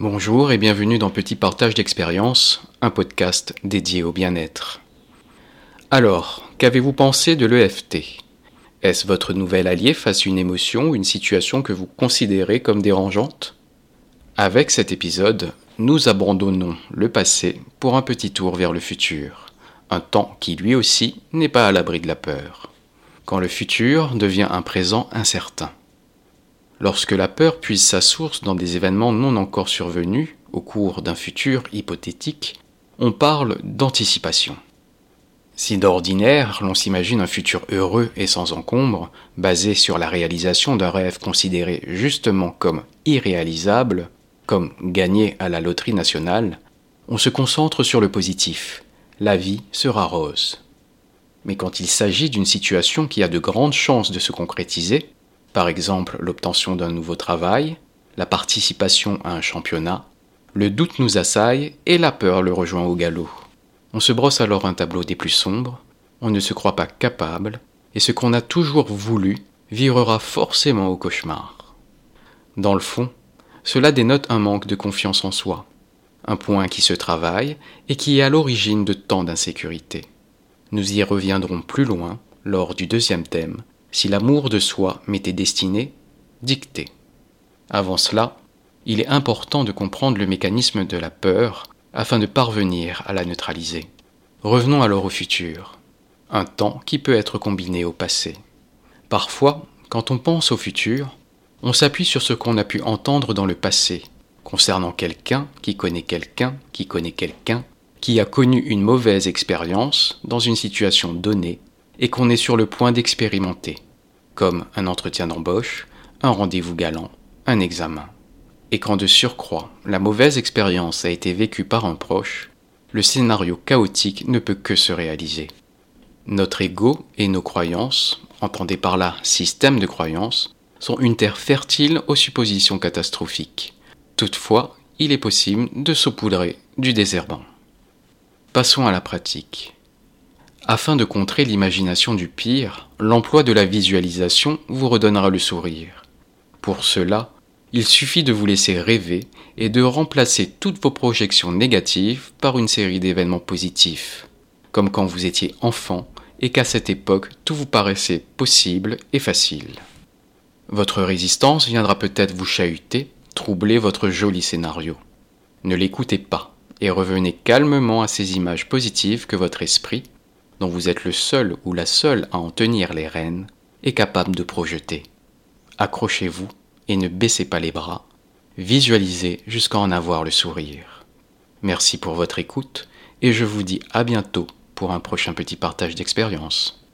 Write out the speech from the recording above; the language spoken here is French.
Bonjour et bienvenue dans Petit Partage d'expérience, un podcast dédié au bien-être. Alors, qu'avez-vous pensé de l'EFT Est-ce votre nouvel allié face à une émotion ou une situation que vous considérez comme dérangeante? Avec cet épisode, nous abandonnons le passé pour un petit tour vers le futur, un temps qui lui aussi n'est pas à l'abri de la peur, quand le futur devient un présent incertain. Lorsque la peur puise sa source dans des événements non encore survenus au cours d'un futur hypothétique, on parle d'anticipation. Si d'ordinaire l'on s'imagine un futur heureux et sans encombre, basé sur la réalisation d'un rêve considéré justement comme irréalisable, comme gagné à la loterie nationale, on se concentre sur le positif. La vie sera rose. Mais quand il s'agit d'une situation qui a de grandes chances de se concrétiser, par exemple l'obtention d'un nouveau travail, la participation à un championnat, le doute nous assaille et la peur le rejoint au galop. On se brosse alors un tableau des plus sombres, on ne se croit pas capable, et ce qu'on a toujours voulu virera forcément au cauchemar. Dans le fond, cela dénote un manque de confiance en soi, un point qui se travaille et qui est à l'origine de tant d'insécurité. Nous y reviendrons plus loin lors du deuxième thème, si l'amour de soi m'était destiné, dicté. Avant cela, il est important de comprendre le mécanisme de la peur afin de parvenir à la neutraliser. Revenons alors au futur, un temps qui peut être combiné au passé. Parfois, quand on pense au futur, on s'appuie sur ce qu'on a pu entendre dans le passé, concernant quelqu'un qui connaît quelqu'un qui connaît quelqu'un qui a connu une mauvaise expérience dans une situation donnée et qu'on est sur le point d'expérimenter, comme un entretien d'embauche, un rendez-vous galant, un examen. Et quand de surcroît la mauvaise expérience a été vécue par un proche, le scénario chaotique ne peut que se réaliser. Notre ego et nos croyances, entendez par là système de croyances, sont une terre fertile aux suppositions catastrophiques. Toutefois, il est possible de saupoudrer du désherbant. Passons à la pratique. Afin de contrer l'imagination du pire, l'emploi de la visualisation vous redonnera le sourire. Pour cela, il suffit de vous laisser rêver et de remplacer toutes vos projections négatives par une série d'événements positifs, comme quand vous étiez enfant et qu'à cette époque tout vous paraissait possible et facile. Votre résistance viendra peut-être vous chahuter, troubler votre joli scénario. Ne l'écoutez pas et revenez calmement à ces images positives que votre esprit, dont vous êtes le seul ou la seule à en tenir les rênes, est capable de projeter. Accrochez-vous et ne baissez pas les bras. Visualisez jusqu'à en avoir le sourire. Merci pour votre écoute et je vous dis à bientôt pour un prochain petit partage d'expérience.